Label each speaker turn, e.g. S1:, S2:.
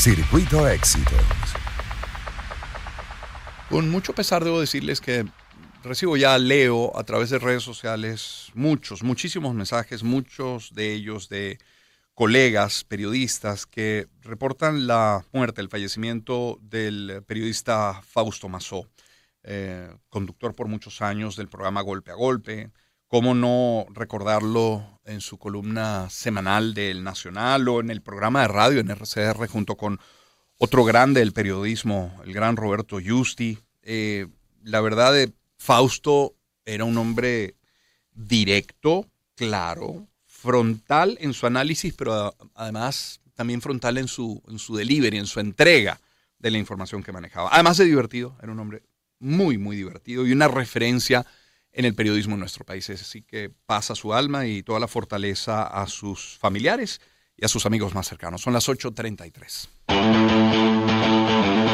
S1: Circuito Éxitos.
S2: Con mucho pesar debo decirles que recibo ya, leo a través de redes sociales muchos, muchísimos mensajes, muchos de ellos de colegas periodistas que reportan la muerte, el fallecimiento del periodista Fausto Mazó, eh, conductor por muchos años del programa Golpe a Golpe. ¿Cómo no recordarlo en su columna semanal del Nacional o en el programa de radio en RCR junto con otro grande del periodismo, el gran Roberto Justi? Eh, la verdad, de Fausto era un hombre directo, claro, frontal en su análisis, pero además también frontal en su, en su delivery, en su entrega de la información que manejaba. Además de divertido, era un hombre muy, muy divertido y una referencia en el periodismo en nuestro país. Así que pasa su alma y toda la fortaleza a sus familiares y a sus amigos más cercanos. Son las 8.33.